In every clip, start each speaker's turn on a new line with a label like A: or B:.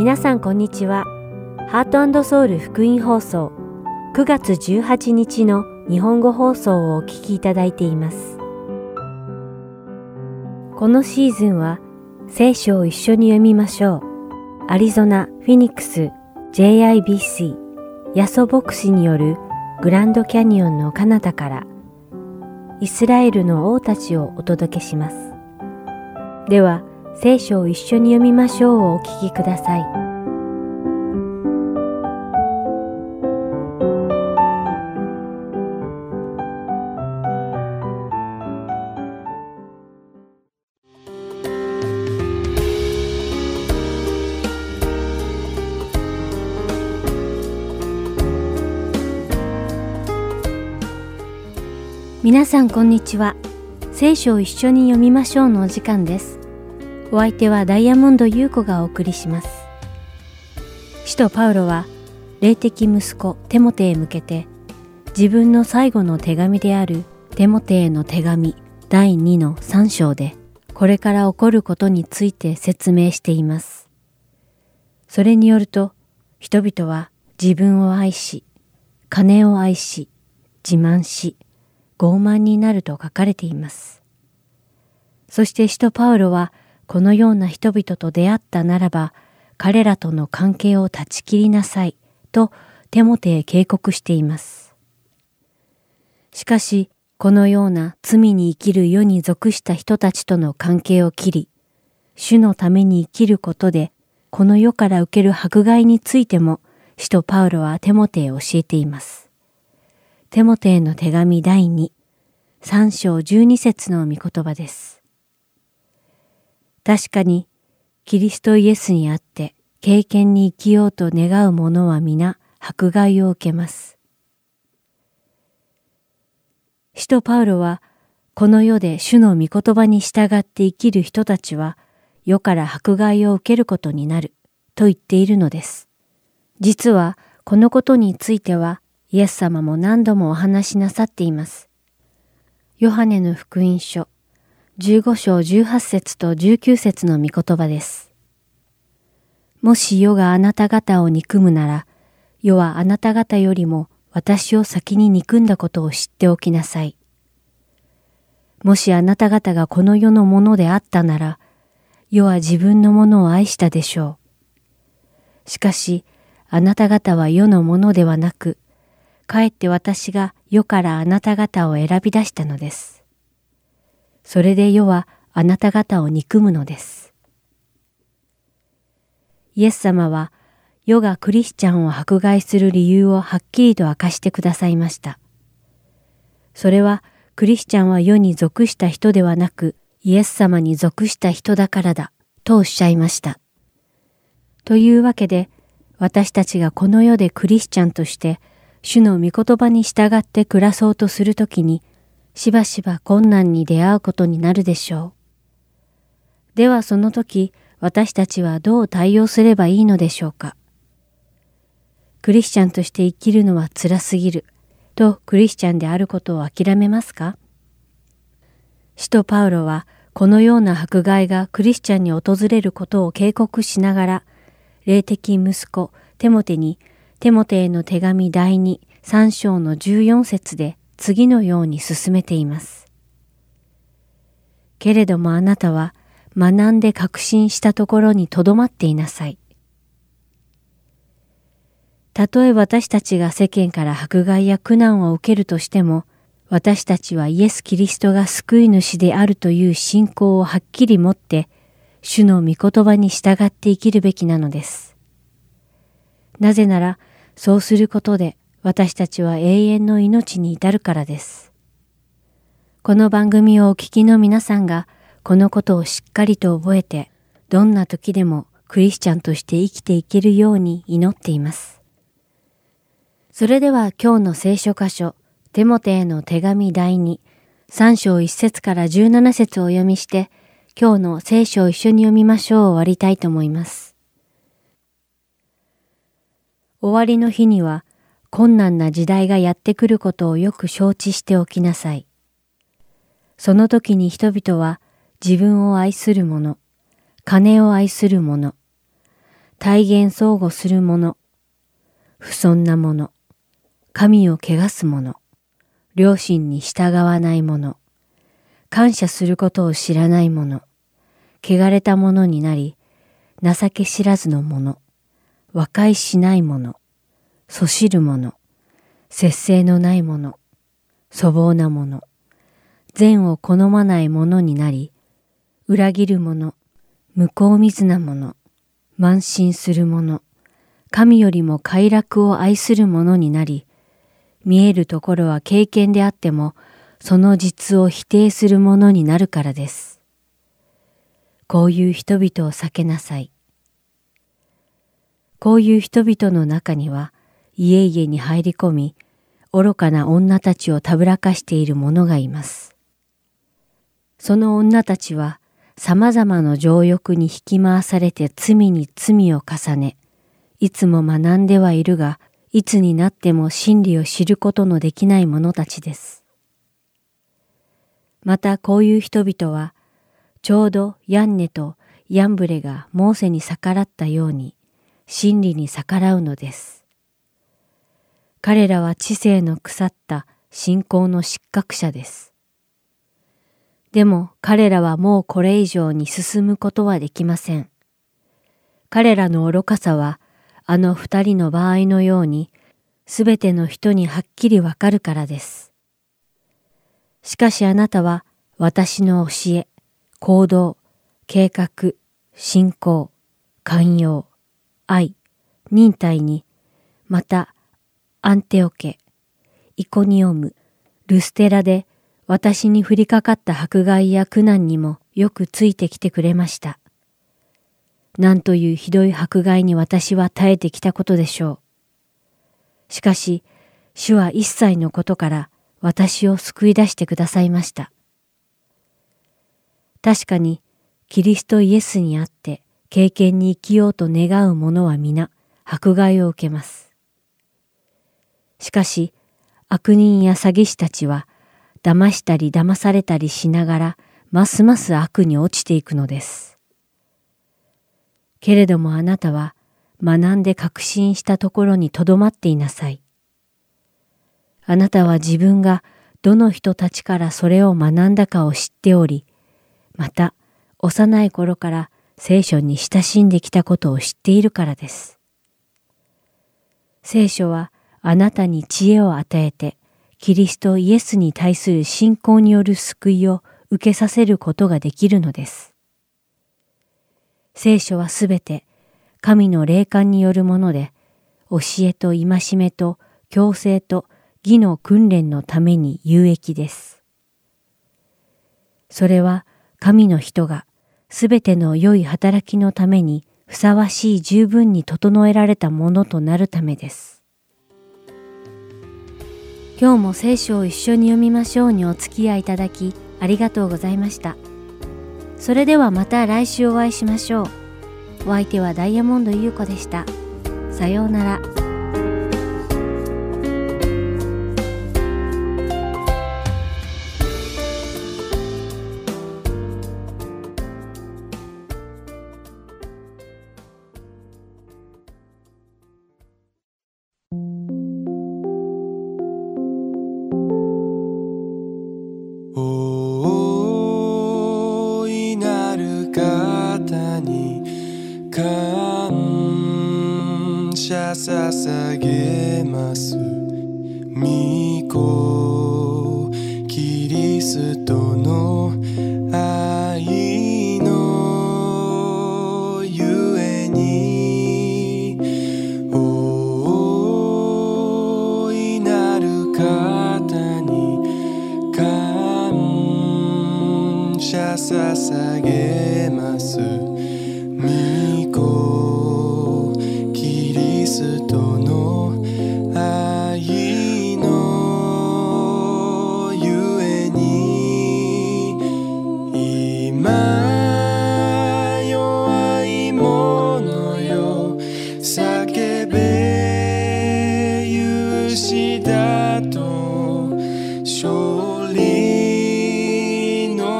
A: 皆さんこんにちは。ハートソウル福音放送9月18日の日本語放送をお聞きいただいています。このシーズンは聖書を一緒に読みましょう。アリゾナ・フィニックス JIBC ヤソ牧師によるグランドキャニオンの彼方からイスラエルの王たちをお届けします。では、聖書を一緒に読みましょうをお聞きください。皆さんこんにちは。聖書を一緒に読みましょうのお時間です。お相手はダイヤモンド優子がお送りします。使徒パウロは霊的息子テモテへ向けて自分の最後の手紙であるテモテへの手紙第2の3章でこれから起こることについて説明しています。それによると人々は自分を愛し、金を愛し、自慢し、傲慢になると書かれています。そして使徒パウロはこのような人々と出会ったならば彼らとの関係を断ち切りなさいとテモテへ警告しています。しかしこのような罪に生きる世に属した人たちとの関係を切り主のために生きることでこの世から受ける迫害についても使徒パウロはテモテへ教えています。テモテへの手紙第2、3章12節の御言葉です。確かに、キリストイエスにあって経験に生きようと願う者は皆迫害を受けます。使徒パウロは、この世で主の御言葉に従って生きる人たちは、世から迫害を受けることになると言っているのです。実は、このことについては、イエス様も何度もお話しなさっています。ヨハネの福音書15章18節と19節の御言葉です。もし世があなた方を憎むなら、世はあなた方よりも私を先に憎んだことを知っておきなさい。もしあなた方がこの世のものであったなら、世は自分のものを愛したでしょう。しかし、あなた方は世のものではなく、かえって私が世からあなた方を選び出したのです。それで世はあなた方を憎むのです。イエス様は世がクリスチャンを迫害する理由をはっきりと明かしてくださいました。それはクリスチャンは世に属した人ではなくイエス様に属した人だからだとおっしゃいました。というわけで私たちがこの世でクリスチャンとして主の御言葉に従って暮らそうとするときに、しばしば困難に出会うことになるでしょう。ではその時、私たちはどう対応すればいいのでしょうか。クリスチャンとして生きるのは辛すぎる、とクリスチャンであることを諦めますか使徒パウロは、このような迫害がクリスチャンに訪れることを警告しながら、霊的息子テモテにテモテへの手紙第2、3章の14節で次のように進めています。けれどもあなたは学んで確信したところにとどまっていなさい。たとえ私たちが世間から迫害や苦難を受けるとしても、私たちはイエス・キリストが救い主であるという信仰をはっきり持って、主の御言葉に従って生きるべきなのです。なぜなら、そうすることで私たちは永遠の命に至るからです。この番組をお聞きの皆さんがこのことをしっかりと覚えて、どんな時でもクリスチャンとして生きていけるように祈っています。それでは今日の聖書箇所、テモテへの手紙第2、3章1節から17節を読みして、今日の聖書を一緒に読みましょう終わりたいと思います。終わりの日には困難な時代がやってくることをよく承知しておきなさい。その時に人々は自分を愛する者、金を愛する者、体現相互する者、不尊な者、神を汚す者、両親に従わない者、感謝することを知らない者、汚れた者になり、情け知らずの者、和解しない者、そしる者、節制のない者、粗暴な者、善を好まない者になり、裏切る者、向こう水な者、慢心する者、神よりも快楽を愛する者になり、見えるところは経験であっても、その実を否定する者になるからです。こういう人々を避けなさい。こういう人々の中には、家々に入り込み、愚かな女たちをたぶらかしている者がいます。その女たちは様々な情欲に引き回されて罪に罪を重ね、いつも学んではいるが、いつになっても真理を知ることのできない者たちです。またこういう人々は、ちょうどヤンネとヤンブレがモーセに逆らったように、真理に逆らうのです。彼らは知性の腐った信仰の失格者です。でも彼らはもうこれ以上に進むことはできません。彼らの愚かさはあの二人の場合のようにすべての人にはっきりわかるからです。しかしあなたは私の教え、行動、計画、信仰、寛容、愛、忍耐に、またアンテオケ、イコニオム、ルステラで私に降りかかった迫害や苦難にもよくついてきてくれました。なんというひどい迫害に私は耐えてきたことでしょう。しかし、主は一切のことから私を救い出してくださいました。確かに、キリストイエスにあって経験に生きようと願う者は皆迫害を受けます。しかし、悪人や詐欺師たちは、騙したり騙されたりしながら、ますます悪に落ちていくのです。けれどもあなたは、学んで確信したところにとどまっていなさい。あなたは自分がどの人たちからそれを学んだかを知っており、また幼い頃から聖書に親しんできたことを知っているからです。聖書はあなたに知恵を与えて、キリストイエスに対する信仰による救いを受けさせることができるのです。聖書はすべて神の霊感によるもので、教えと戒めと強制と義の訓練のために有益です。それは神の人がすべての良い働きのためにふさわしい十分に整えられたものとなるためです。今日も聖書を一緒に読みましょうにお付き合いいただきありがとうございました。それではまた来週お会いしましょう。お相手はダイヤモンド優子でした。さようなら。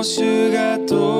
B: 主が通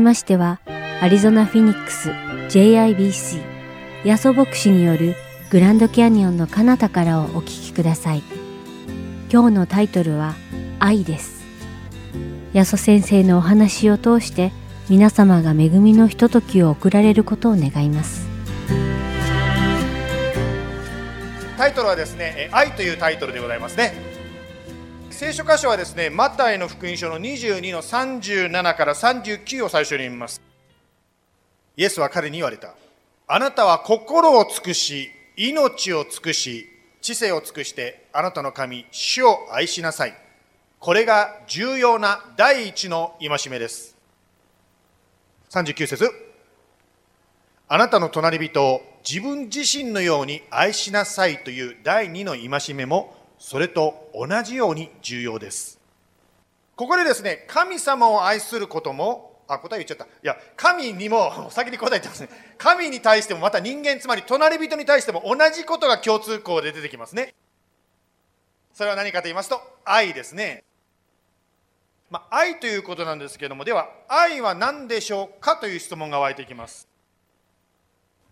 B: きましては、アリゾナ・フィニックス JIBC ヤソ牧師によるグランドキャニオンの彼方からをお聞きください。今日のタイトルは愛です。ヤソ先生のお話を通して皆様が恵みのひとときを送られることを願います。
C: タイトルはですね、愛というタイトルでございますね。聖書箇所はですね、マタイの福音書の22の37から39を最初に見ます。イエスは彼に言われた。あなたは心を尽くし、命を尽くし、知性を尽くして、あなたの神、主を愛しなさい。これが重要な第一の戒めです。39節あなたの隣人を自分自身のように愛しなさいという第二の戒めもそれと同じように重要です。ここでですね、神様を愛することも、あ、答え言っちゃった。いや、神にも、先に答えてますね。神に対しても、また人間、つまり隣人に対しても同じことが共通項で出てきますね。それは何かと言いますと、愛ですね。まあ、愛ということなんですけども、では、愛は何でしょうかという質問が湧いてきます。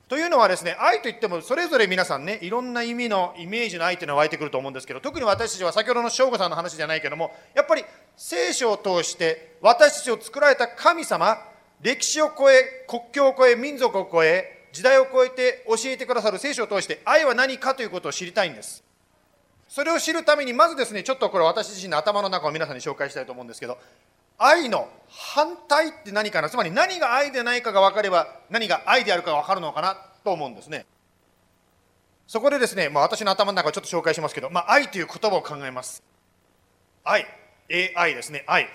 C: というのはですね、愛といってもそれぞれ皆さんね、いろんな意味のイメージの愛というのは湧いてくると思うんですけど、特に私たちは先ほどの省吾さんの話じゃないけども、やっぱり聖書を通して私たちを作られた神様、歴史を超え、国境を超え、民族を超え、時代を超えて教えてくださる聖書を通して愛は何かということを知りたいんです。それを知るために、まずですね、ちょっとこれ私自身の頭の中を皆さんに紹介したいと思うんですけど、愛の反対って何かな？つまり何が愛でないかが分かれば何が愛であるかが分かるのかな？と思うんですね。そこでですね、まあ、私の頭の中をちょっと紹介しますけど、まあ、愛という言葉を考えます。愛。AI ですね。愛。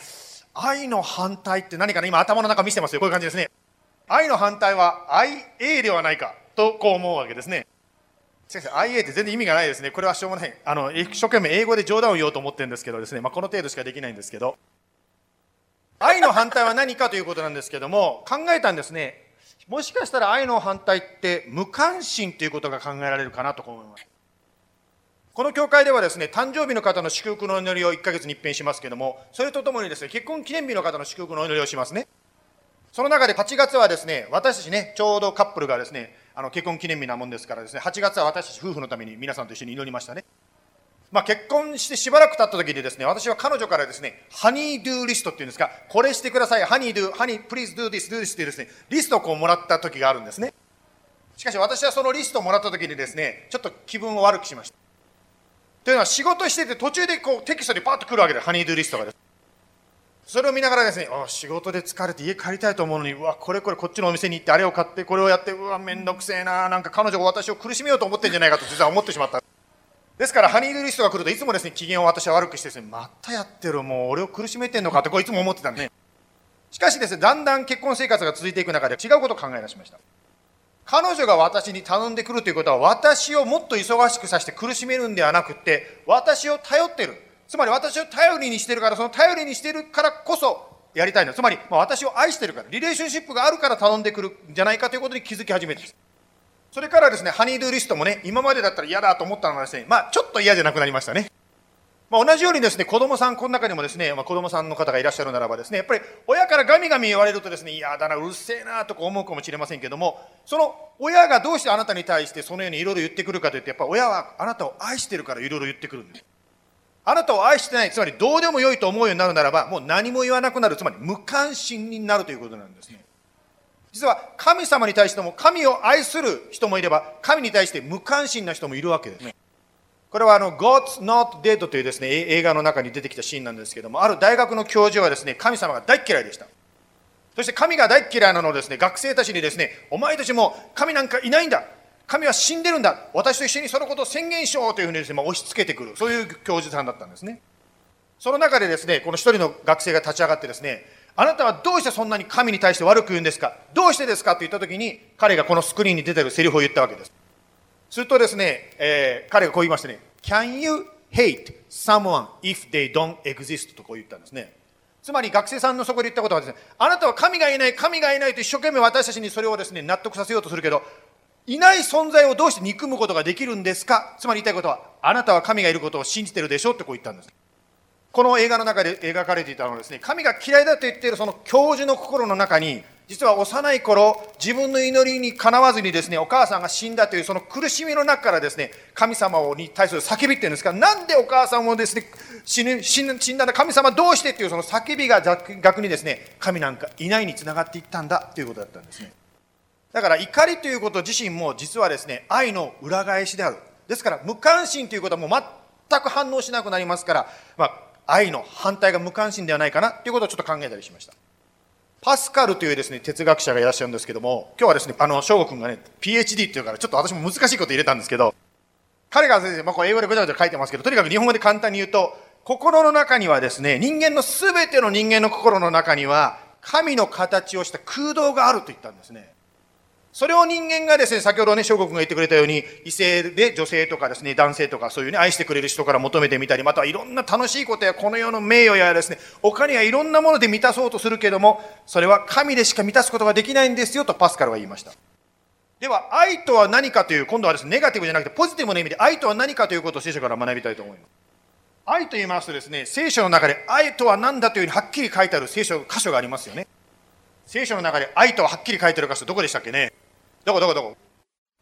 C: 愛の反対って何かな？今頭の中見せてますよ。こういう感じですね。愛の反対は愛 A ではないか。とこう思うわけですね。先生 IA って全然意味がないですね。これはしょうがない。あの一生懸命英語で冗談を言おうと思ってるんですけどですね、まあ、この程度しかできないんですけど。愛の反対は何かということなんですけども考えたんですね。もしかしたら愛の反対って無関心ということが考えられるかなと思います。この教会ではですね誕生日の方の祝福の祈りを1ヶ月に一遍しますけどもそれとともにですね結婚記念日の方の祝福の祈りをしますね。その中で8月はですね私たちねちょうどカップルがですねあの結婚記念日なもんですからですね8月は私たち夫婦のために皆さんと一緒に祈りましたね。まあ、結婚してしばらく経った時にですね、私は彼女からですね、 honey do list っていうんですか、これしてください、 honey do, honey, please do this, do this っていうですね、リストをこうもらった時があるんですね。しかし私はそのリストをもらった時にですねちょっと気分を悪くしました。というのは仕事してて途中でこうテキストにパッと来るわけでハニードゥーリストがです。それを見ながらですねあ仕事で疲れて家帰りたいと思うのにうわこれこれこっちのお店に行ってあれを買ってこれをやってうわめんどくせえななんか彼女が私を苦しめようと思ってんじゃないかと実は思ってしまった。ですからハニードゥリストが来るといつもですね機嫌を私は悪くしてですねまたやってるもう俺を苦しめてんのかってこういつも思ってたんで、ね、しかしですねだんだん結婚生活が続いていく中で違うことを考え出しました彼女が私に頼んでくるということは私をもっと忙しくさせて苦しめるんではなくて私を頼ってる。つまり私を頼りにしてるからその頼りにしてるからこそやりたいの。つまり、私を愛してるからリレーションシップがあるから頼んでくるんじゃないかということに気づき始めてそれからですねハニードゥリストもね今までだったら嫌だと思ったのがですねまあちょっと嫌じゃなくなりましたね。まあ、同じようにですね子供さんこの中にもですね、まあ、子供さんの方がいらっしゃるならばですねやっぱり親からガミガミ言われるとですね嫌だなうるせえなとか思うかもしれませんけどもその親がどうしてあなたに対してそのようにいろいろ言ってくるかというとやっぱ親はあなたを愛してるからいろいろ言ってくるんです。あなたを愛してないつまりどうでもよいと思うようになるならばもう何も言わなくなるつまり無関心になるということなんですね。実は神様に対しても神を愛する人もいれば神に対して無関心な人もいるわけです。ね。これはあの God's Not Dead というですね映画の中に出てきたシーンなんですけどもある大学の教授はですね神様が大嫌いでした。そして神が大嫌いなのをですね学生たちにですねお前たちも神なんかいないんだ。神は死んでるんだ。私と一緒にそのことを宣言しようというふうにですね、まあ、押し付けてくる。そういう教授さんだったんですね。その中でですねこの一人の学生が立ち上がってですねあなたはどうしてそんなに神に対して悪く言うんですか？どうしてですか？と言った時に彼がこのスクリーンに出てるセリフを言ったわけですするとですね、えー、彼がこう言いましたね。Can you hate someone if they don't exist? とこう言ったんですね。つまり学生さんのそこで言ったことはですね、あなたは神がいない、神がいないと一生懸命私たちにそれをですね、納得させようとするけど、いない存在をどうして憎むことができるんですか？つまり言いたいことは、あなたは神がいることを信じてるでしょ？ってこう言ったんです。この映画の中で描かれていたのはですね、神が嫌いだと言っているその教授の心の中に、実は幼い頃自分の祈りにかなわずにですねお母さんが死んだというその苦しみの中からですね神様に対する叫びっていうんですかなんでお母さんをですね死ぬ死んだんだ神様どうしてっていうその叫びが逆にですね神なんかいないにつながっていったんだということだったんですね。だから怒りということ自身も実はですね愛の裏返しである。ですから無関心ということはもう全く反応しなくなりますから、まあ、愛の反対が無関心ではないかなということをちょっと考えたりしましたパスカルというですね、哲学者がいらっしゃるんですけども、今日はですね、あの、翔吾君がね、PhD っていうから、ちょっと私も難しいこと入れたんですけど、彼が先生、まあ、これ英語でぐちゃぐちゃ書いてますけど、とにかく日本語で簡単に言うと、心の中にはですね、人間のすべての人間の心の中には、神の形をした空洞があると言ったんですね。それを人間がですね、先ほどね、翔吾君が言ってくれたように、異性で女性とかですね、男性とかそういうね、愛してくれる人から求めてみたり、またはいろんな楽しいことやこの世の名誉やですね、お金やいろんなもので満たそうとするけども、それは神でしか満たすことができないんですよとパスカルは言いました。では、愛とは何かという、今度はですね、ネガティブじゃなくてポジティブな意味で愛とは何かということを聖書から学びたいと思います。愛と言いますとですね、聖書の中で愛とは何だというふうにはっきり書いてある聖書箇所がありますよね。聖書の中で愛とははっきり書いてある箇所どこでしたっけね？どこどこどこ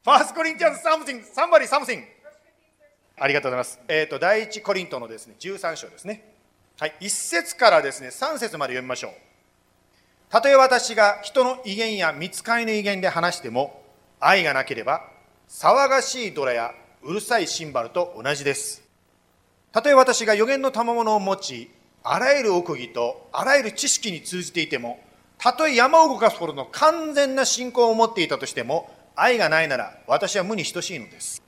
C: ファースコリンティアンズ something, somebody something ありがとうございます。えっ、ー、と、第一コリントのですね、13章ですね。はい、1節からですね、3節まで読みましょう。たとえ私が人の威厳や見つかりの威厳で話しても、愛がなければ、騒がしいドラやうるさいシンバルと同じです。たとえ私が予言の賜物を持ち、あらゆる奥義とあらゆる知識に通じていても、たとえ山を動かすほどの完全な信仰を持っていたとしても、愛がないなら私は無に等しいのです。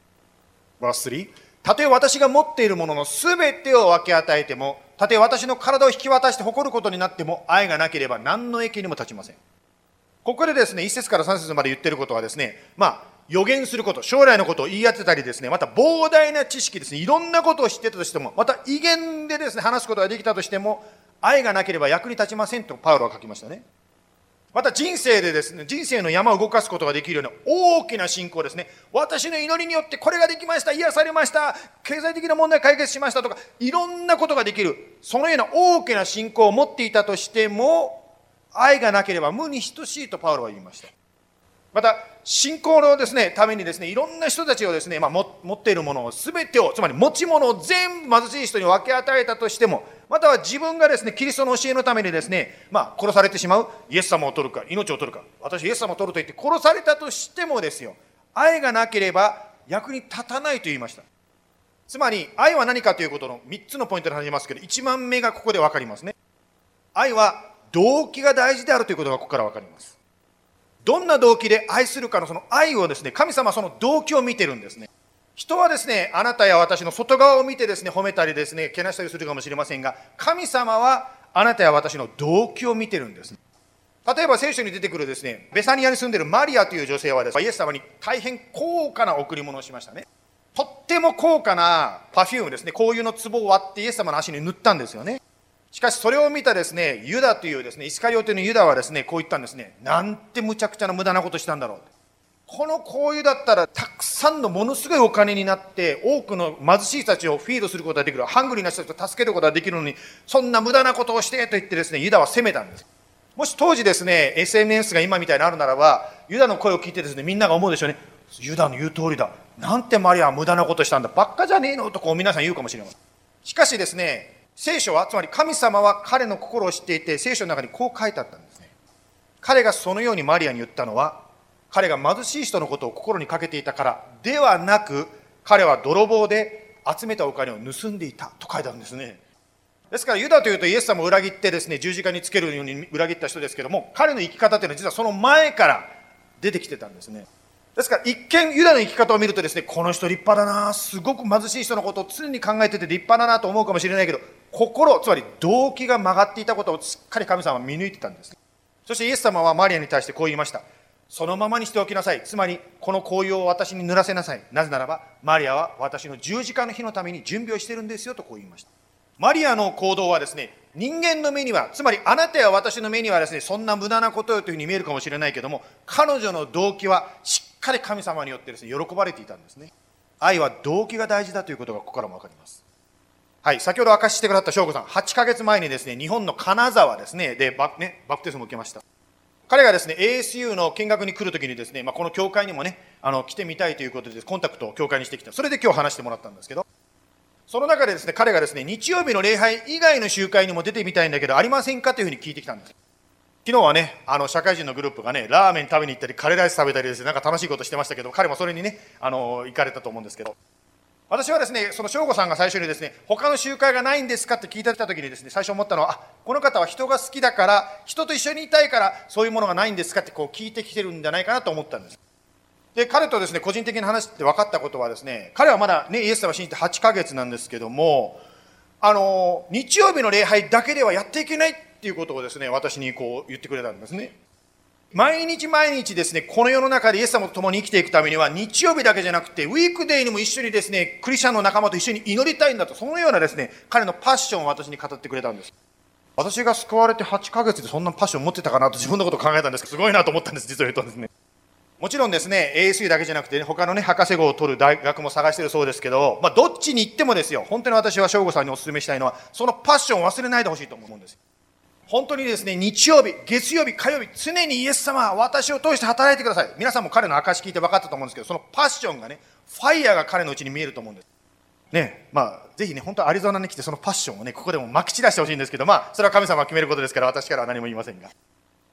C: 3たとえ私が持っているもののすべてを分け与えても、たとえ私の体を引き渡して誇ることになっても、愛がなければ何の益にも立ちません。ここでですね、1節から3節まで言ってることはですね、まあ、予言すること、将来のことを言い当てたりですね、また膨大な知識ですね、いろんなことを知ってたとしても、また威厳でですね、話すことができたとしても、愛がなければ役に立ちませんとパウロは書きましたね。また人生でですね、人生の山を動かすことができるような大きな信仰ですね。私の祈りによってこれができました、癒されました、経済的な問題解決しましたとか、いろんなことができる、そのような大きな信仰を持っていたとしても、愛がなければ無に等しいとパウロは言いました。また、信仰のですね、ためにですね、いろんな人たちをですね、まあ、持っているものを全てを、つまり持ち物を全部貧しい人に分け与えたとしても、または自分がですね、キリストの教えのためにですね、まあ、殺されてしまう、イエス様を取るか、命を取るか、私イエス様を取ると言って殺されたとしてもですよ、愛がなければ役に立たないと言いました。つまり愛は何かということの3つのポイントで始めますけど1番目がここで分かりますね。愛は動機が大事であるということがここから分かります。どんな動機で愛するかのその愛をですね神様はその動機を見てるんですね。人はですねあなたや私の外側を見てですね褒めたりですねけなしたりするかもしれませんが神様はあなたや私の動機を見てるんです、例えば聖書に出てくるですねベサニアに住んでるマリアという女性はですねイエス様に大変高価な贈り物をしましたね。とっても高価なパフュームですね香油の壺を割ってイエス様の足に塗ったんですよね。しかしそれを見たですねユダというですねイスカリオテのユダはですねこう言ったんですね。なんてむちゃくちゃな無駄なことしたんだろう。この香油だったらたくさんのものすごいお金になって多くの貧しい人たちをフィードすることができる。ハングリーな人たちを助けることができるのにそんな無駄なことをしてと言ってですねユダは責めたんです。もし当時ですね SNS が今みたいにあるならばユダの声を聞いてですねみんなが思うでしょうね。ユダの言う通りだ。なんてマリアは無駄なことしたんだ。ばっかじゃねえのとこう皆さん言うかもしれません。しかしですね聖書はつまり神様は彼の心を知っていて聖書の中にこう書いてあったんですね。彼がそのようにマリアに言ったのは彼が貧しい人のことを心にかけていたからではなく彼は泥棒で集めたお金を盗んでいたと書いてあるんですね。ですからユダというとイエス様を裏切ってですね十字架につけるように裏切った人ですけども彼の生き方というのは実はその前から出てきてたんですね。ですから一見ユダの生き方を見るとですねこの人立派だなすごく貧しい人のことを常に考えてて立派だなと思うかもしれないけど心つまり動機が曲がっていたことをしっかり神様は見抜いてたんですそしてイエス様はマリアに対してこう言いましたそのままにしておきなさい。つまり、この紅葉を私に塗らせなさい。なぜならば、マリアは私の十字架の日のために準備をしてるんですよとこう言いました。マリアの行動はですね、人間の目には、つまりあなたや私の目にはですね、そんな無駄なことよというふうに見えるかもしれないけども、彼女の動機はしっかり神様によってですね、喜ばれていたんですね。愛は動機が大事だということがここからも分かります。はい、先ほど明かししてくださった翔子さん、8ヶ月前にですね、日本の金沢ですね、でバ,、ね、バプテスマを受けました。彼がですね ASU の見学に来るときにですね、まあ、この教会にもねあの来てみたいということでコンタクトを教会にしてきた。それで今日話してもらったんですけどその中でですね彼がですね日曜日の礼拝以外の集会にも出てみたいんだけどありませんかというふうに聞いてきたんです。昨日はねあの社会人のグループがねラーメン食べに行ったりカレーライス食べたりですねなんか楽しいことしてましたけど彼もそれにねあの行かれたと思うんですけど。私はですね、その省吾さんが最初にですね、他の集会がないんですかって聞いてた時にですね、最初思ったのは、あ、この方は人が好きだから、人と一緒にいたいから、そういうものがないんですかってこう聞いてきてるんじゃないかなと思ったんです。で、彼とですね、個人的な話って分かったことはですね、彼はまだね、イエス様を信じて8ヶ月なんですけども、あの、日曜日の礼拝だけではやっていけないっていうことをですね、私にこう言ってくれたんですね。毎日毎日ですね、この世の中でイエス様と共に生きていくためには、日曜日だけじゃなくて、ウィークデーにも一緒にですね、クリスチャンの仲間と一緒に祈りたいんだと、そのようなですね、彼のパッションを私に語ってくれたんです。私が救われて8ヶ月でそんなパッション持ってたかなと自分のことを考えたんですけど、すごいなと思ったんです、実を言うとですね。もちろんですね、ASU だけじゃなくて、ね、他のね、博士号を取る大学も探してるそうですけど、まあ、どっちに行ってもですよ、本当に私は省吾さんにお勧めしたいのは、そのパッションを忘れないでほしいと思うんです。本当にですね、日曜日、月曜日、火曜日、常にイエス様は私を通して働いてください。皆さんも彼の証聞いて分かったと思うんですけど、そのパッションがね、ファイヤーが彼のうちに見えると思うんです。ね、まあ、ぜひね、本当アリゾナに来て、そのパッションをね、ここでもまき散らしてほしいんですけど、まあ、それは神様が決めることですから、私からは何も言いませんが。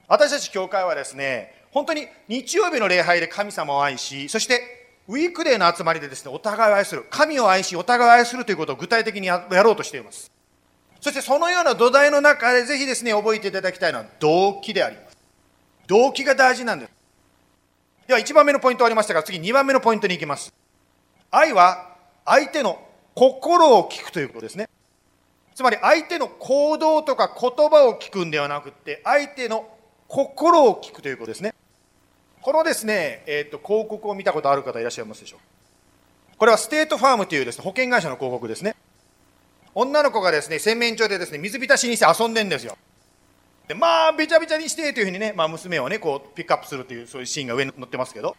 C: 私たち教会はですね、本当に日曜日の礼拝で神様を愛し、そして、ウィークデーの集まりでですね、お互いを愛する、神を愛し、お互いを愛するということを具体的にやろうとしています。そしてそのような土台の中でぜひですね、覚えていただきたいのは動機であります。動機が大事なんです。では1番目のポイントありましたが、次2番目のポイントに行きます。愛は相手の心を聞くということですね。つまり相手の行動とか言葉を聞くんではなくて、相手の心を聞くということですね。このですね、えーと、広告を見たことある方いらっしゃいますでしょうこれはステートファームというです、ね、保険会社の広告ですね。女の子がですね、洗面所でですね、水浸しにして遊んでんですよ。で、まあ、べちゃべちゃにしてというふうにね、まあ、娘をね、こう、ピックアップするという、そういうシーンが上に載ってますけど、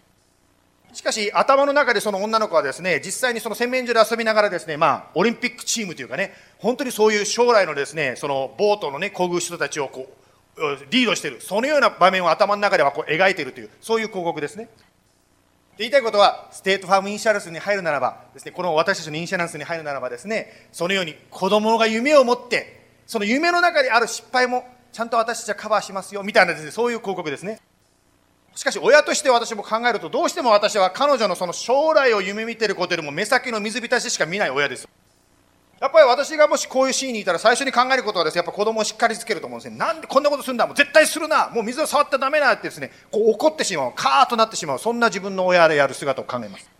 C: しかし、頭の中でその女の子はですね、実際にその洗面所で遊びながらですね、まあ、オリンピックチームというかね、本当にそういう将来のですね、そのボートのね、漕ぐ人たちをこう、リードしてる、そのような場面を頭の中ではこう描いているという、そういう広告ですね。言いたいことは、ステートファーム insurance に入るならばですね、この私たちの insurance に入るならばですね、そのように子供が夢を持って、その夢の中である失敗もちゃんと私たちはカバーしますよ、みたいなですね、そういう広告ですね。しかし親として私も考えるとどうしても私は彼女のその将来を夢見てることよりも目先の水浸ししか見ない親ですやっぱり私がもしこういうシーンにいたら最初に考えることはですねやっぱ子供をしっかりつけると思うんですね。なんでこんなことするんだもう絶対するな。もう水を触ったらダメだってですねこう怒ってしまう。カーッとなってしまう。そんな自分の親でやる姿を考えます。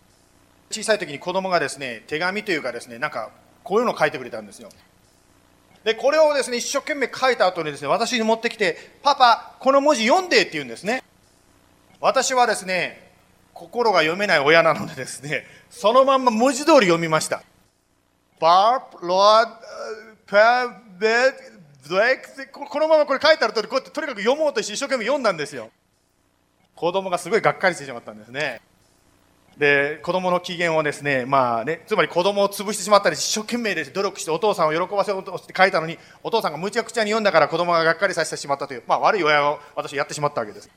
C: 小さい時に子供がですね手紙というかですねなんかこういうのを書いてくれたんですよ。でこれをですね一生懸命書いた後にですね私に持ってきて「パパこの文字読んで」って言うんですね。私はですね心が読めない親なのでですねそのまんま文字通り読みました。バープロードパベドレクこのままこれ書いてある通りこうやってとにかく読もうとして一生懸命読んだんですよ。子供がすごいがっかりしてしまったんですね。で子供の機嫌をですねまあねつまり子供を潰してしまったり一生懸命で努力してお父さんを喜ばせようとして書いたのにお父さんがむちゃくちゃに読んだから子供ががっかりさせてしまったというまあ悪い親を私やってしまったわけです。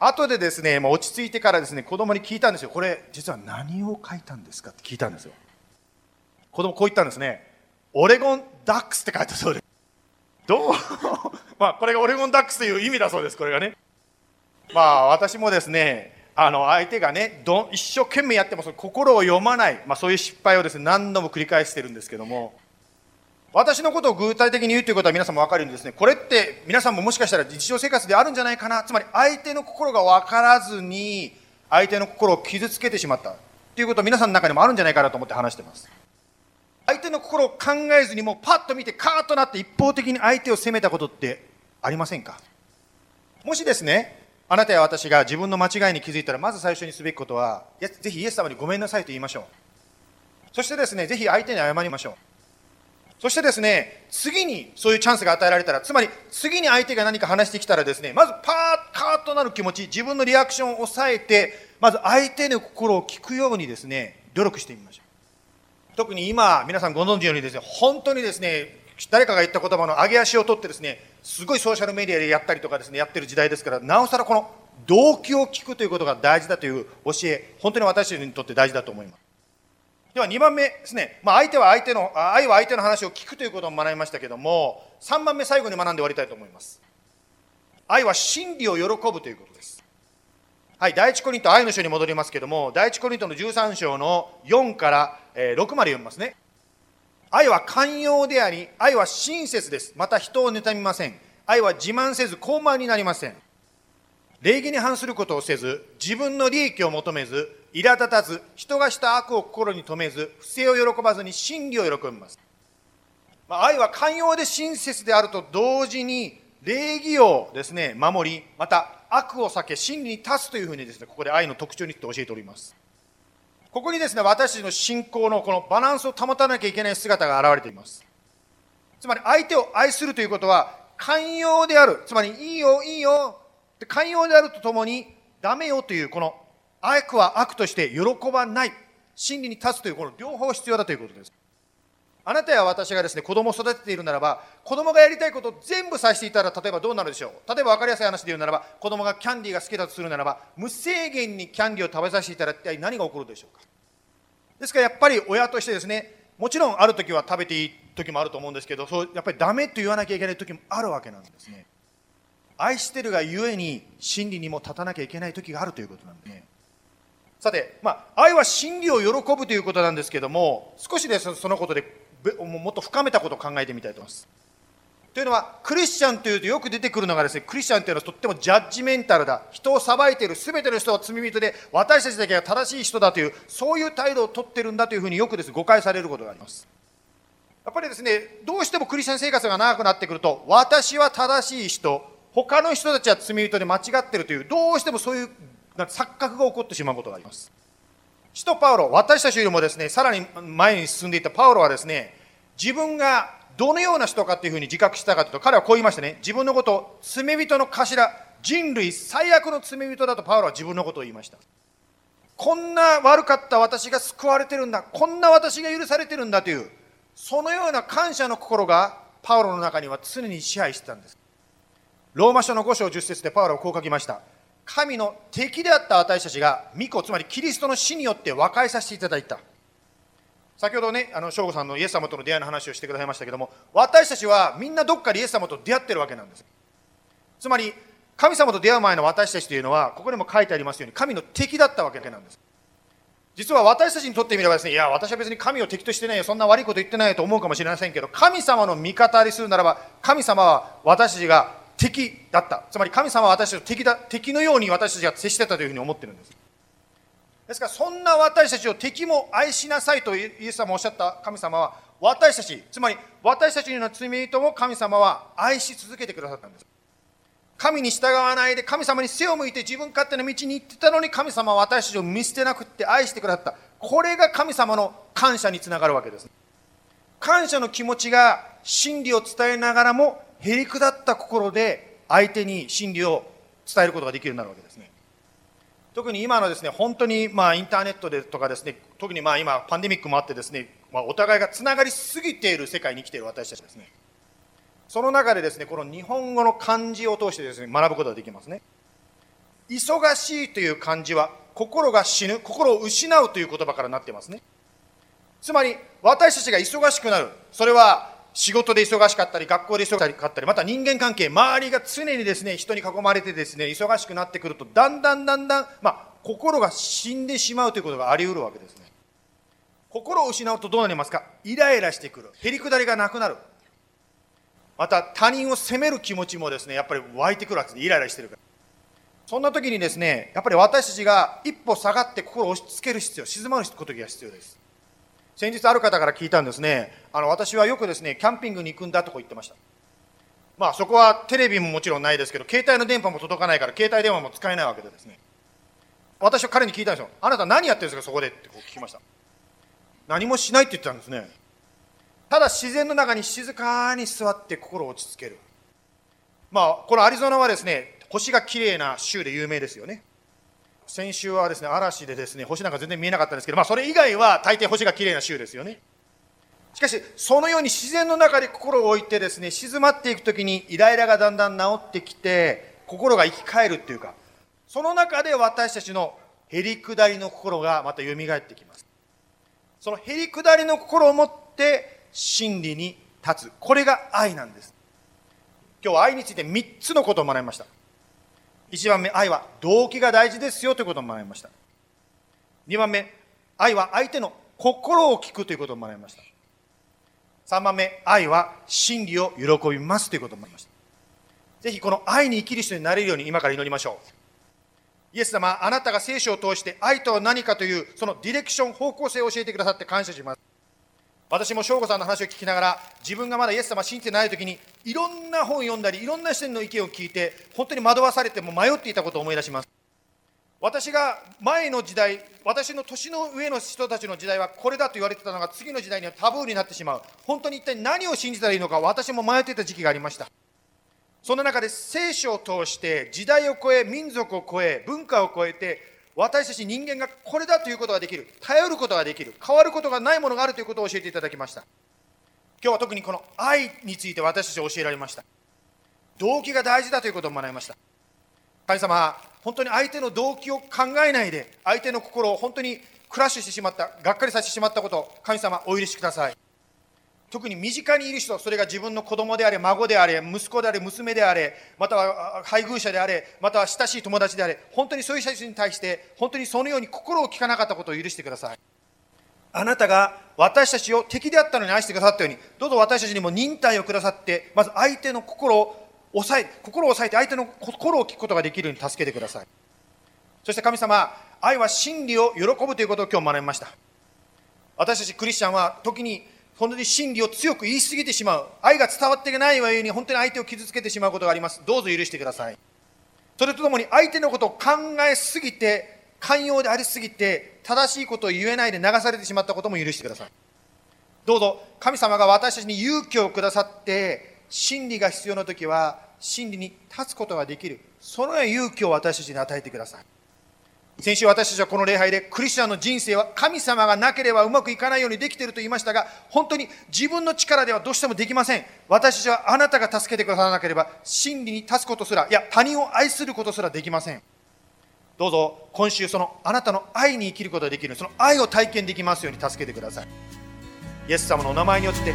C: 後でですね、まあ、落ち着いてからですね子供に聞いたんですよ。これ実は何を書いたんですかって聞いたんですよ。子供こう言ったんですね。オレゴンダックスって書いたそうです。どう？まあこれがオレゴンダックスという意味だそうですこれがね。まあ私もですねあの相手がねど一生懸命やってもその心を読まない、まあ、そういう失敗をですね何度も繰り返してるんですけども。私のことを具体的に言うということは皆さんも分かるようにですねこれって皆さんももしかしたら日常生活であるんじゃないかな。つまり相手の心が分からずに相手の心を傷つけてしまった。ということは皆さんの中にもあるんじゃないかなと思って話してます。相手の心を考えずにもうパッと見てカーッとなって一方的に相手を責めたことってありませんか？もしですねあなたや私が自分の間違いに気づいたらまず最初にすべきことはぜひイエス様にごめんなさいと言いましょう。そしてですねぜひ相手に謝りましょう。そしてですね次にそういうチャンスが与えられたらつまり次に相手が何か話してきたらですねまずパーッカーッとなる気持ち自分のリアクションを抑えてまず相手の心を聞くようにですね努力してみましょう。特に今皆さんご存知のようにですね本当にですね誰かが言った言葉の上げ足を取ってですねすごいソーシャルメディアでやったりとかですねやってる時代ですからなおさらこの動機を聞くということが大事だという教え本当に私たちにとって大事だと思います。では2番目ですね、まあ、相手は相手の愛は相手の話を聞くということを学びましたけども3番目最後に学んで終わりたいと思います。愛は真理を喜ぶということです。はい、第一コリント愛の書に戻りますけれども第一コリントの13章の4から6まで読みますね愛は寛容であり、愛は親切です。また人を妬みません。愛は自慢せず、高慢になりません。礼儀に反することをせず、自分の利益を求めず、苛立たず、人がした悪を心に留めず、不正を喜ばずに真理を喜びます。まあ、愛は寛容で親切であると同時に、礼儀をですね、守り、また悪を避け、真理に立つというふうにですね、ここで愛の特徴について教えております。ここにですね、私たちの信仰のこのバランスを保たなきゃいけない姿が現れています。つまり相手を愛するということは、寛容である。つまり、いいよ、いいよ。寛容であるとともに、ダメよという、この悪は悪として喜ばない。真理に立つという、この両方必要だということです。あなたや私がですね、子供を育てているならば、子供がやりたいことを全部させていたら、例えばどうなるでしょう？例えば分かりやすい話で言うならば、子供がキャンディーが好きだとするならば、無制限にキャンディーを食べさせていたら、一体何が起こるでしょうか？ですからやっぱり親としてですねもちろんある時は食べていい時もあると思うんですけどそうやっぱりダメと言わなきゃいけない時もあるわけなんですね愛してるがゆえに真理にも立たなきゃいけない時があるということなんでねさて、まあ、愛は真理を喜ぶということなんですけども少しですそのことでもっと深めたことを考えてみたいと思います。というのはクリスチャンというとよく出てくるのがですねクリスチャンというのはとってもジャッジメンタルだ。人を裁いている全ての人は罪人で私たちだけが正しい人だというそういう態度をとってるんだというふうによくです誤解されることがあります。やっぱりですねどうしてもクリスチャン生活が長くなってくると私は正しい人他の人たちは罪人で間違ってるというどうしてもそういう錯覚が起こってしまうことがあります。使徒パウロ私たちよりもですねさらに前に進んでいったパウロはですね自分がどのような人かっていうふうに自覚したかというと、彼はこう言いましたね。自分のことを罪人の頭、人類最悪の罪人だとパウロは自分のことを言いました。こんな悪かった私が救われてるんだ。こんな私が許されてるんだという、そのような感謝の心がパウロの中には常に支配してたんです。ローマ書の5章10節でパウロはこう書きました。神の敵であった私たちが、御子、つまりキリストの死によって和解させていただいた。先ほどね、あの省吾さんのイエス様との出会いの話をしてくださいましたけども、私たちはみんなどっかでイエス様と出会ってるわけなんです。つまり、神様と出会う前の私たちというのはここにも書いてありますように神の敵だったわけなんです。実は私たちにとってみればですねいや私は別に神を敵としてないよそんな悪いこと言ってないよと思うかもしれませんけど神様の味方にするならば神様は私たちが敵だった。つまり神様は私たちと敵だ敵のように私たちが接してたというふうに思ってるんです。ですからそんな私たちを敵も愛しなさいとイエス様おっしゃった神様は私たちつまり私たちの罪人も神様は愛し続けてくださったんです。神に従わないで神様に背を向いて自分勝手な道に行ってたのに神様は私たちを見捨てなくって愛してくださった。これが神様の感謝につながるわけです。感謝の気持ちが真理を伝えながらもへりくだった心で相手に真理を伝えることができるようになるわけですね。特に今のですね本当にまあインターネットでとかですね特にまあ今パンデミックもあってですね、まあ、お互いがつながりすぎている世界に生きている私たちですね。その中でですねこの日本語の漢字を通してですね学ぶことができますね。忙しいという漢字は心が死ぬ心を失うという言葉からなってますね。つまり私たちが忙しくなる。それは仕事で忙しかったり学校で忙しかったりまた人間関係周りが常にですね人に囲まれてですね忙しくなってくるとだんだんだんだん、まあ、心が死んでしまうということがあり得るわけですね。心を失うとどうなりますか？イライラしてくる。へりくだりがなくなる。また他人を責める気持ちもですねやっぱり湧いてくるわけですイライラしてるから。そんな時にですねやっぱり私たちが一歩下がって心を押し付ける必要静まることが必要です。先日ある方から聞いたんですね。あの私はよくですねキャンピングに行くんだとこ言ってました。まあそこはテレビももちろんないですけど携帯の電波も届かないから携帯電話も使えないわけでですね。私は彼に聞いたんですよ。あなた何やってるんですかそこでってこう聞きました。何もしないって言ってたんですね。ただ自然の中に静かに座って心を落ち着ける。まあこのアリゾナはですね星がきれいな州で有名ですよね。先週はですね嵐でですね星なんか全然見えなかったんですけどまあそれ以外は大抵星がきれいな州ですよね。しかしそのように自然の中で心を置いてですね静まっていく時にイライラがだんだん治ってきて心が生き返るっていうかその中で私たちのへりくだりの心がまた蘇ってきます。そのへりくだりの心を持って真理に立つ。これが愛なんです。今日は愛について3つのことを学びました。1番目愛は動機が大事ですよということを学びました。2番目愛は相手の心を聞くということを学びました。3番目愛は真理を喜びますということを学びました。ぜひこの愛に生きる人になれるように今から祈りましょう。イエス様あなたが聖書を通して愛とは何かというそのディレクション方向性を教えてくださって感謝します。私も省吾さんの話を聞きながら自分がまだイエス様信じてない時にいろんな本を読んだりいろんな視点の意見を聞いて本当に惑わされても迷っていたことを思い出します。私が前の時代私の年の上の人たちの時代はこれだと言われてたのが次の時代にはタブーになってしまう。本当に一体何を信じたらいいのか私も迷っていた時期がありました。そんな中で聖書を通して時代を超え民族を超え文化を超えて私たち人間がこれだということができる。頼ることができる。変わることがないものがあるということを教えていただきました。今日は特にこの愛について私たち教えられました。動機が大事だということを学びました。神様本当に相手の動機を考えないで相手の心を本当にクラッシュしてしまったがっかりさせてしまったこと神様お許しください。特に身近にいる人それが自分の子供であれ孫であれ息子であれ娘であれまたは配偶者であれまたは親しい友達であれ本当にそういう人たちに対して本当にそのように心を聞かなかったことを許してください。あなたが私たちを敵であったのに愛してくださったようにどうぞ私たちにも忍耐をくださってまず相手の心を抑え心を抑えて相手の心を聞くことができるように助けてください。そして神様愛は真理を喜ぶということを今日学びました。私たちクリスチャンは時に本当に真理を強く言い過ぎてしまう。愛が伝わっていないわゆえに本当に相手を傷つけてしまうことがあります。どうぞ許してください。それとともに相手のことを考えすぎて寛容でありすぎて正しいことを言えないで流されてしまったことも許してください。どうぞ神様が私たちに勇気をくださって真理が必要な時は真理に立つことができる。そのような勇気を私たちに与えてください。先週私たちはこの礼拝でクリスチャンの人生は神様がなければうまくいかないようにできていると言いましたが本当に自分の力ではどうしてもできません。私たちはあなたが助けてくださらなければ真理に立つことすらいや他人を愛することすらできません。どうぞ今週そのあなたの愛に生きることができる。その愛を体験できますように助けてください。イエス様のお名前によって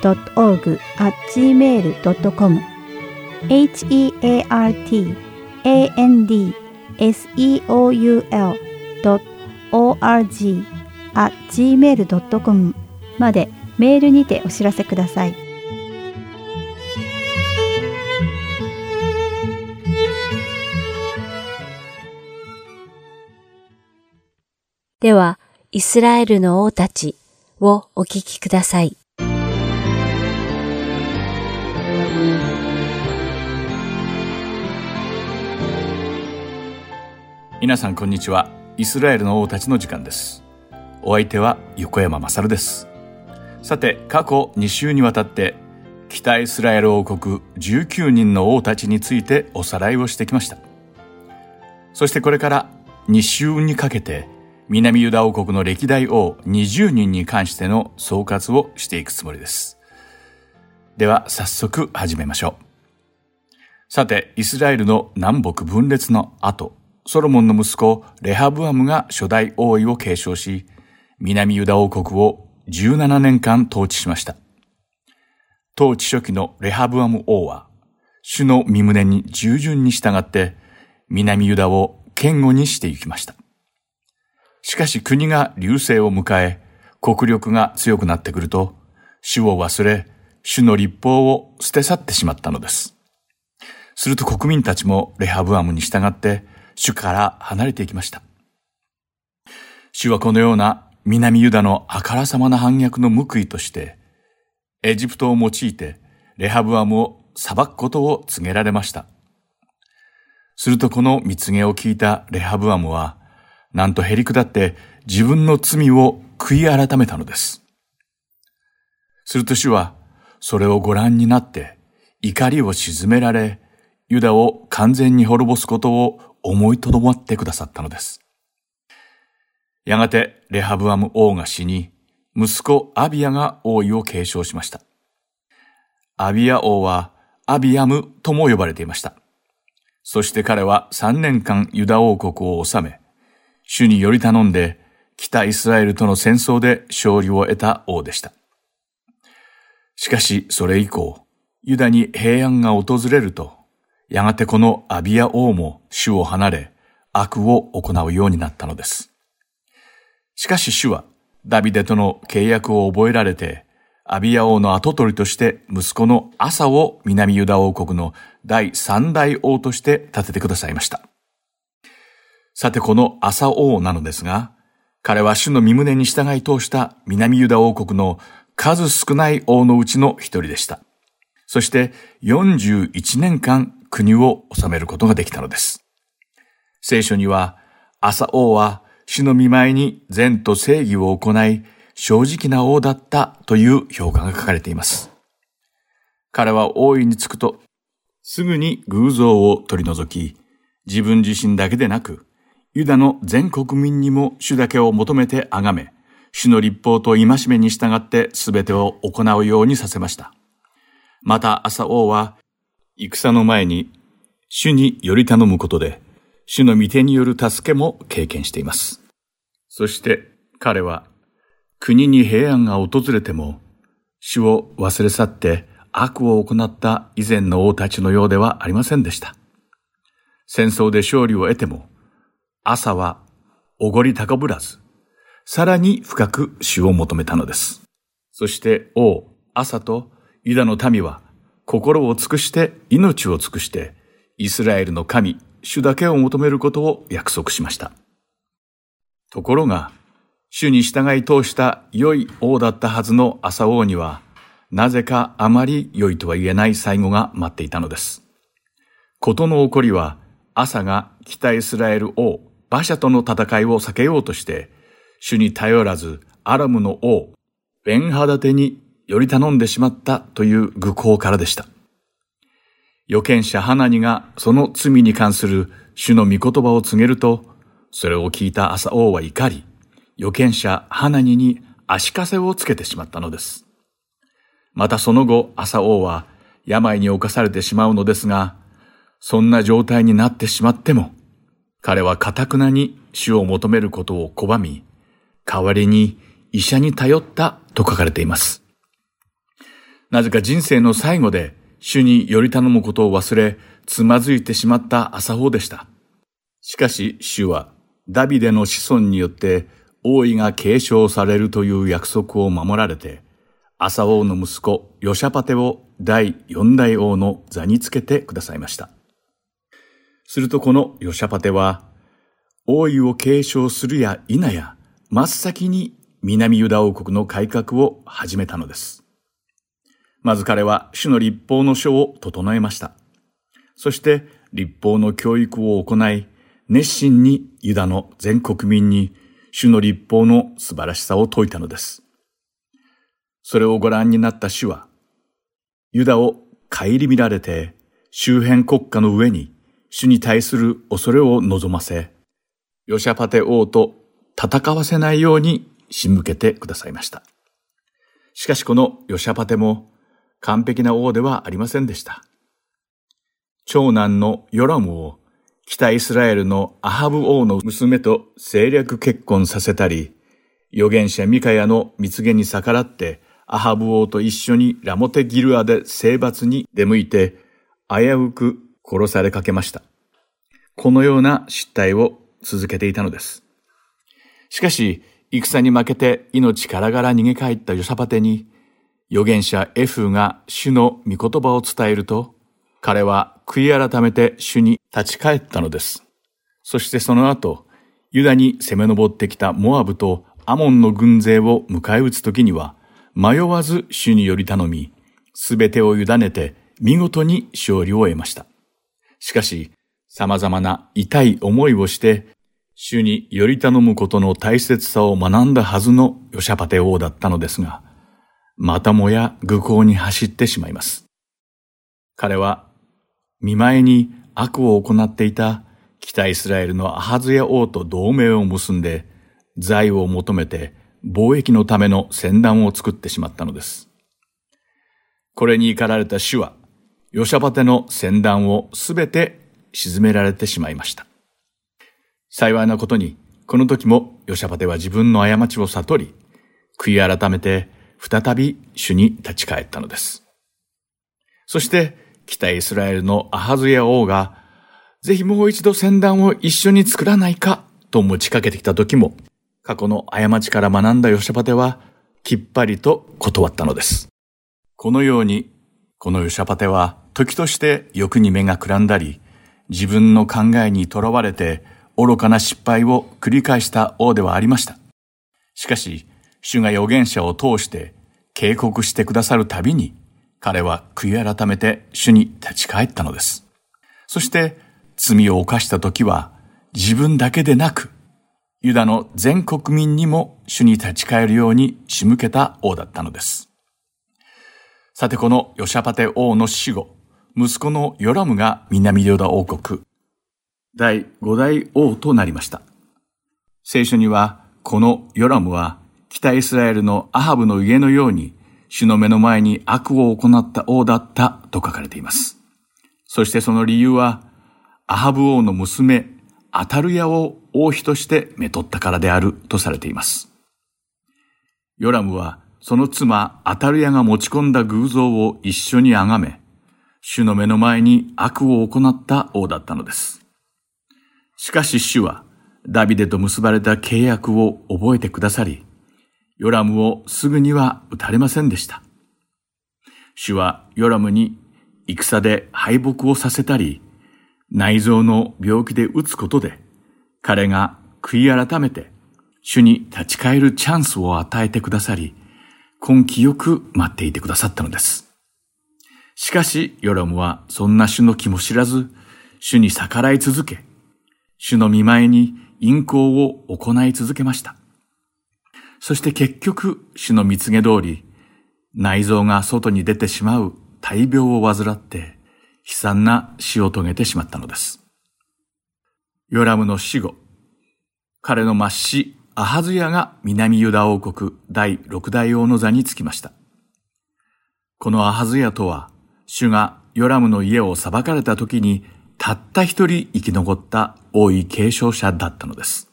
D: heart.and.org.gmail.com heartandseoul.org.gmail.com までメールにてお知らせください。
A: では、イスラエルの王たちをお聞きください。
E: 皆さんこんにちは。イスラエルの王たちの時間です。お相手は横山勝です。さて過去2週にわたって北イスラエル王国19人の王たちについておさらいをしてきました。そしてこれから2週にかけて南ユダ王国の歴代王20人に関しての総括をしていくつもりです。では早速始めましょう。さてイスラエルの南北分裂の後ソロモンの息子レハブアムが初代王位を継承し、南ユダ王国を17年間統治しました。統治初期のレハブアム王は、主の身旨に従順に従って、南ユダを堅固にしていきました。しかし国が流星を迎え、国力が強くなってくると、主を忘れ、主の立法を捨て去ってしまったのです。すると国民たちもレハブアムに従って、主から離れていきました。主はこのような南ユダのあからさまな反逆の報いとして、エジプトを用いてレハブアムを裁くことを告げられました。するとこの蜜げを聞いたレハブアムは、なんとへり下って自分の罪を悔い改めたのです。すると主は、それをご覧になって、怒りを鎮められ、ユダを完全に滅ぼすことを思いとどまってくださったのです。やがてレハブアム王が死に、息子アビアが王位を継承しました。アビア王はアビアムとも呼ばれていました。そして彼は3年間ユダ王国を治め、主により頼んで北イスラエルとの戦争で勝利を得た王でした。しかしそれ以降、ユダに平安が訪れると、やがてこのアビア王も主を離れ、悪を行うようになったのです。しかし主は、ダビデとの契約を覚えられて、アビア王の跡取りとして息子のアサを南ユダ王国の第三代王として立ててくださいました。さてこのアサ王なのですが、彼は主の身旨に従い通した南ユダ王国の数少ない王のうちの一人でした。そして41年間国を治めることができたのです。聖書には、朝王は主の見舞いに善と正義を行い、正直な王だったという評価が書かれています。彼は王位につくと、すぐに偶像を取り除き、自分自身だけでなく、ユダの全国民にも主だけを求めて崇め、主の立法と戒めに従って全てを行うようにさせました。また朝王は戦の前に主により頼むことで、主の御手による助けも経験しています。そして彼は国に平安が訪れても、主を忘れ去って悪を行った以前の王たちのようではありませんでした。戦争で勝利を得ても、朝はおごり高ぶらず、さらに深く主を求めたのです。そして王、朝とユダの民は心を尽くして命を尽くしてイスラエルの神、主だけを求めることを約束しました。ところが、主に従い通した良い王だったはずの朝王には、なぜかあまり良いとは言えない最後が待っていたのです。ことの起こりは、朝が北イスラエル王、馬車との戦いを避けようとして、主に頼らずアラムの王、ベンハダテにより頼んでしまったという愚行からでした。預言者ハナニがその罪に関する主の御言葉を告げると、それを聞いた朝王は怒り、預言者ハナニに足かせをつけてしまったのです。またその後、朝王は病に侵されてしまうのですが、そんな状態になってしまっても、彼は堅くなに主を求めることを拒み、代わりに医者に頼ったと書かれています。なぜか人生の最後で主により頼むことを忘れ、つまずいてしまった朝方でした。しかし主はダビデの子孫によって王位が継承されるという約束を守られて、朝王の息子ヨシャパテを第四代王の座につけてくださいました。するとこのヨシャパテは、王位を継承するや否や、真っ先に南ユダ王国の改革を始めたのです。まず彼は主の立法の書を整えました。そして立法の教育を行い、熱心にユダの全国民に主の立法の素晴らしさを説いたのです。それをご覧になった主は、ユダを顧みられて周辺国家の上に主に対する恐れを望ませ、ヨシャパテ王と戦わせないように仕向けてくださいました。しかしこのヨシャパテも完璧な王ではありませんでした。長男のヨラムを北イスラエルのアハブ王の娘と政略結婚させたり、預言者ミカヤの蜜源に逆らってアハブ王と一緒にラモテギルアで征伐に出向いて危うく殺されかけました。このような失態を続けていたのです。しかし、戦に負けて命からがら逃げ帰ったヨサパテに、預言者エフが主の御言葉を伝えると、彼は悔い改めて主に立ち返ったのです。そしてその後、ユダに攻め上ってきたモアブとアモンの軍勢を迎え撃つ時には、迷わず主により頼み、すべてを委ねて見事に勝利を得ました。しかし、様々な痛い思いをして、主により頼むことの大切さを学んだはずのヨシャパテ王だったのですが、またもや愚行に走ってしまいます。彼は見舞いに悪を行っていた北イスラエルのアハズヤ王と同盟を結んで財を求めて貿易のための船団を作ってしまったのです。これに怒られた主は、ヨシャバテの船団をすべて沈められてしまいました。幸いなことに、この時もヨシャバテは自分の過ちを悟り、悔い改めて再び主に立ち返ったのです。そして北イスラエルのアハズヤ王が、ぜひもう一度戦団を一緒に作らないかと持ちかけてきた時も、過去の過ちから学んだヨシャパテは、きっぱりと断ったのです。このように、このヨシャパテは、時として欲に目がくらんだり、自分の考えにとらわれて、愚かな失敗を繰り返した王ではありました。しかし、主が預言者を通して警告してくださるたびに、彼は悔い改めて主に立ち返ったのです。そして罪を犯した時は自分だけでなく、ユダの全国民にも主に立ち返るように仕向けた王だったのです。さてこのヨシャパテ王の死後、息子のヨラムが南ヨダ王国、第五代王となりました。聖書には、このヨラムは北イスラエルのアハブの家のように主の目の前に悪を行った王だったと書かれています。そしてその理由は、アハブ王の娘、アタルヤを王妃としてめとったからであるとされています。ヨラムはその妻アタルヤが持ち込んだ偶像を一緒に崇め、主の目の前に悪を行った王だったのです。しかし主はダビデと結ばれた契約を覚えてくださり、ヨラムをすぐには撃たれませんでした。主はヨラムに戦で敗北をさせたり、内臓の病気で撃つことで、彼が悔い改めて主に立ち返るチャンスを与えてくださり、根気よく待っていてくださったのです。しかし、ヨラムはそんな主の気も知らず、主に逆らい続け、主の見舞いに陰行を行い続けました。そして結局、主の蜜げ通り、内臓が外に出てしまう大病を患って、悲惨な死を遂げてしまったのです。ヨラムの死後、彼の末子、アハズヤが南ユダ王国第六代王の座につきました。このアハズヤとは、主がヨラムの家を裁かれた時に、たった一人生き残った王位継承者だったのです。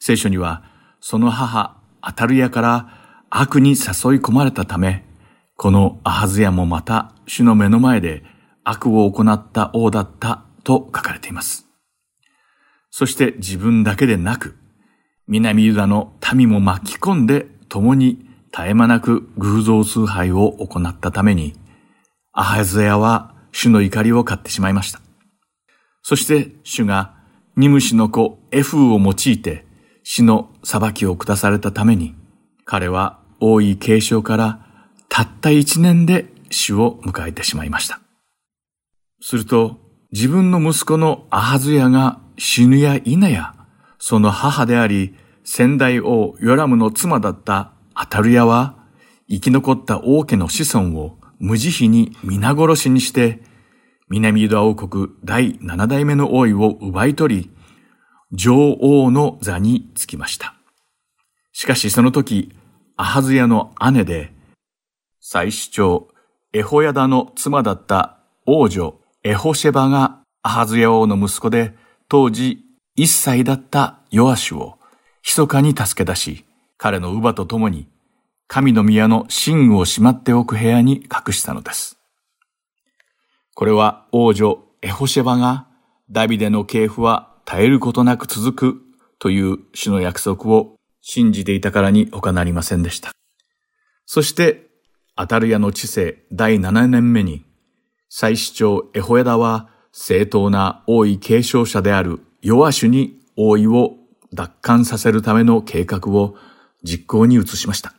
E: 聖書には、その母、アタルヤから悪に誘い込まれたため、このアハズヤもまた主の目の前で悪を行った王だったと書かれています。そして自分だけでなく、南ユダの民も巻き込んで共に絶え間なく偶像崇拝を行ったために、アハズヤは主の怒りを買ってしまいました。そして主がニムシの子エフーを用いて死の裁きを下されたために、彼は王位継承からたった一年で死を迎えてしまいました。すると、自分の息子のアハズヤが死ぬや否や、その母であり、先代王ヨラムの妻だったアタルヤは、生き残った王家の子孫を無慈悲に皆殺しにして、南ユダ王国第七代目の王位を奪い取り、女王の座につきました。しかしその時、アハズヤの姉で、祭司長エホヤダの妻だった王女エホシェバがアハズヤ王の息子で、当時1歳だったヨアシュを密かに助け出し、彼の乳母と共に神の宮の寝具をしまっておく部屋に隠したのです。これは王女エホシェバがダビデの系譜は絶えることなく続くという主の約束を信じていたからに他なりませんでした。そして、アタルヤの治世第7年目に、祭司長エホヤダは正当な王位継承者であるヨアシュに王位を奪還させるための計画を実行に移しました。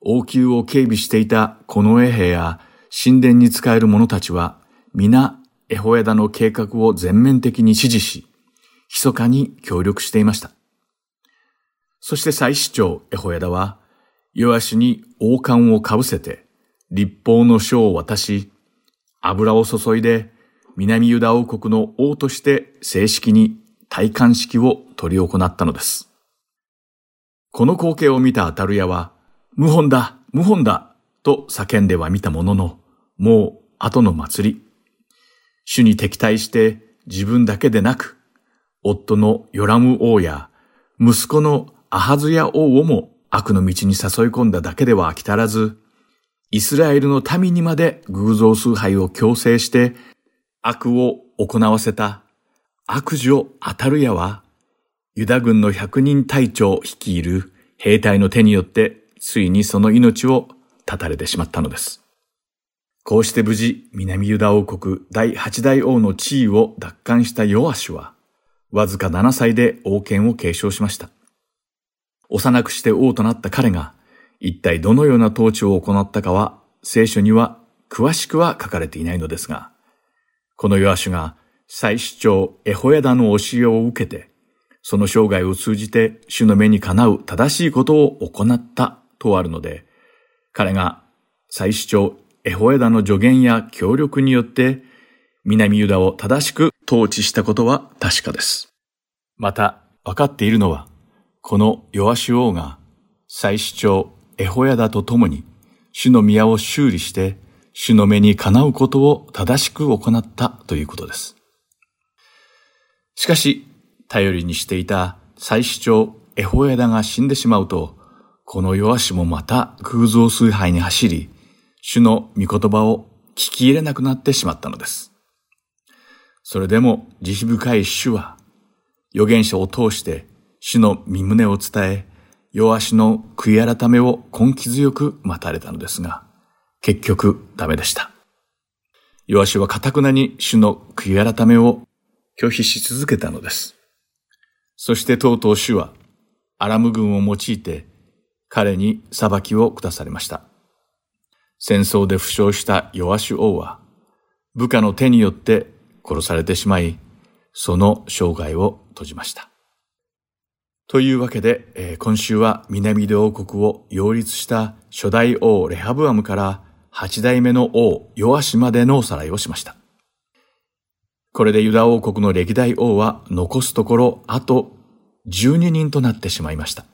E: 王宮を警備していたこの衛兵や神殿に仕える者たちは皆エホヤダの計画を全面的に支持し、密かに協力していました。そして祭司長エホヤダは、ヨアシに王冠をかぶせて、立法の書を渡し、油を注いで、南ユダ王国の王として正式に戴冠式を執り行ったのです。この光景を見たアタルヤは、謀反だ謀反だと叫んではみたものの、もう後の祭り。主に敵対して自分だけでなく、夫のヨラム王や息子のアハズヤ王をも悪の道に誘い込んだだけでは飽き足らず、イスラエルの民にまで偶像崇拝を強制して悪を行わせた悪女アタルヤは、ユダ軍の百人隊長率いる兵隊の手によってついにその命を絶たれてしまったのです。こうして無事、南ユダ王国第八代王の地位を奪還したヨアシュは、わずか7歳で王権を継承しました。幼くして王となった彼が、一体どのような統治を行ったかは、聖書には詳しくは書かれていないのですが、このヨアシュが祭司長エホヤダの教えを受けて、その生涯を通じて主の目にかなう正しいことを行ったとあるので、彼が祭司長エホヤダの助言や協力によって南ユダを正しく統治したことは確かです。また分かっているのは、このヨアシ王が祭司長エホヤダと共に主の宮を修理して主の目にかなうことを正しく行ったということです。しかし、頼りにしていた祭司長エホヤダが死んでしまうと、このヨアシもまた偶像崇拝に走り、主の御言葉を聞き入れなくなってしまったのです。それでも慈悲深い主は、預言者を通して主の身旨を伝え、ヨアシの悔い改めを根気強く待たれたのですが、結局ダメでした。ヨアシは堅くなに主の悔い改めを拒否し続けたのです。そしてとうとう主はアラム軍を用いて彼に裁きを下されました。戦争で負傷したヨアシュ王は部下の手によって殺されてしまい、その生涯を閉じました。というわけで、えー今週は南で王国を擁立した初代王レハブアムから八代目の王ヨアシまでのおさらいをしました。これでユダ王国の歴代王は残すところあと
B: 12人となってしまいました。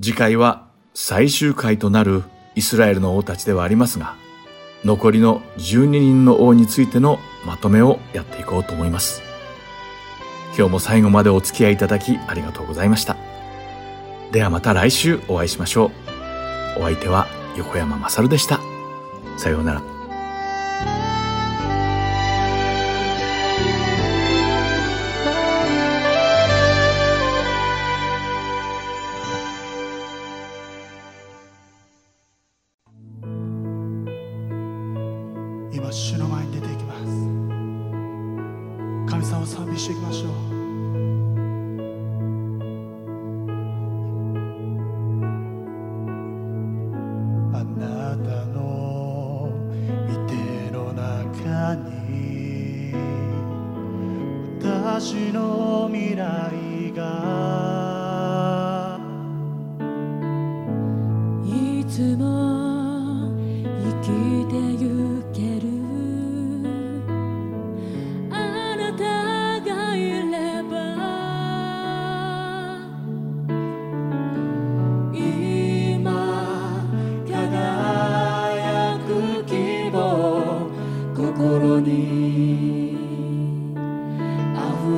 B: 次回は最終回となるイスラエルの王たちではありますが、残りの12人の王についてのまとめをやっていこうと思います。今日も最後までお付き合いいただきありがとうございました。ではまた来週お会いしましょう。お相手は横山まさるでした。さようなら。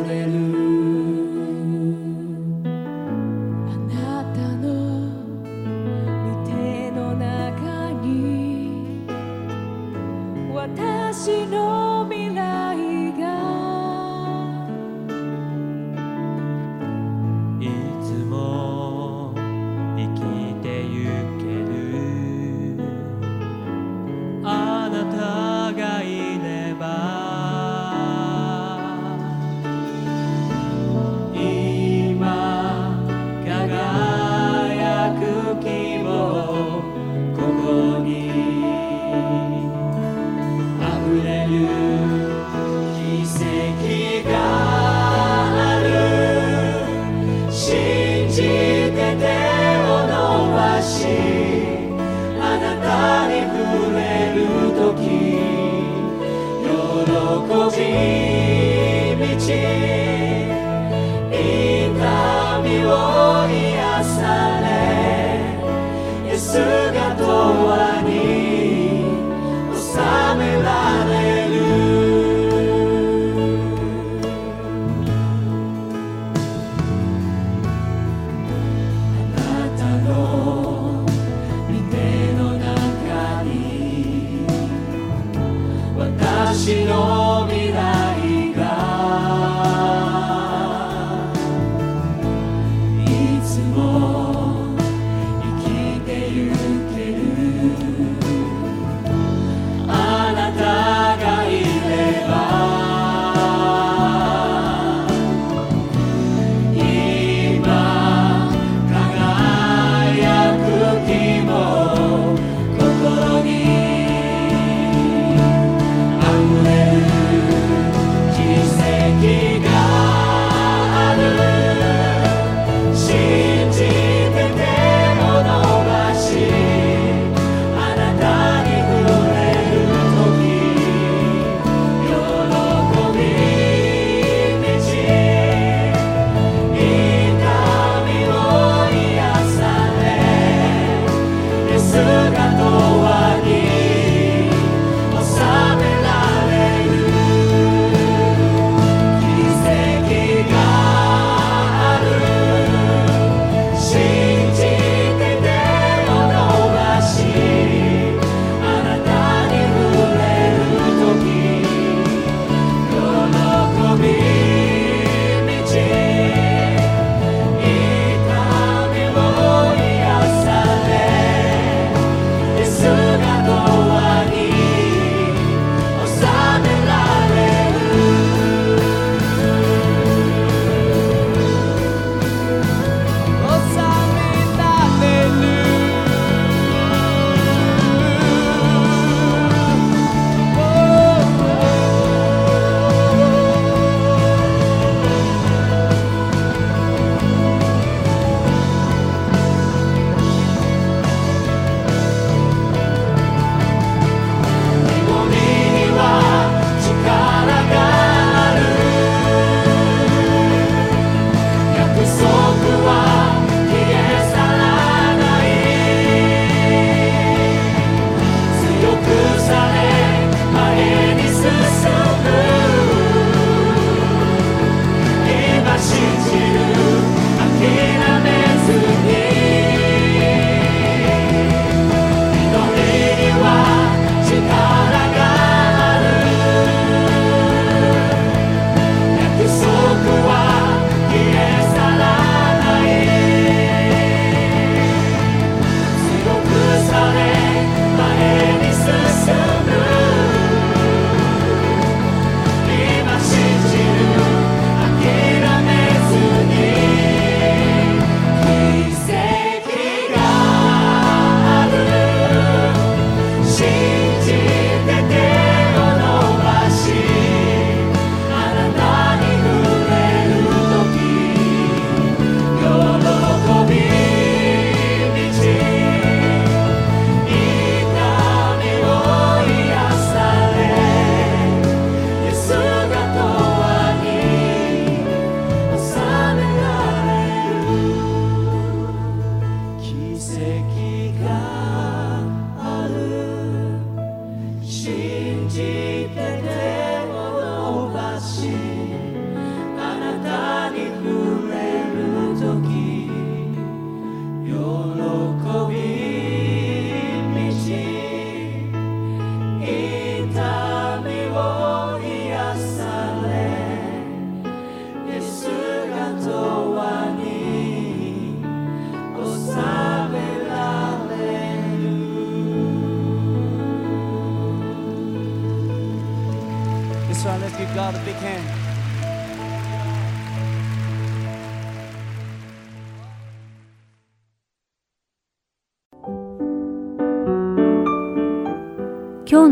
A: Hallelujah.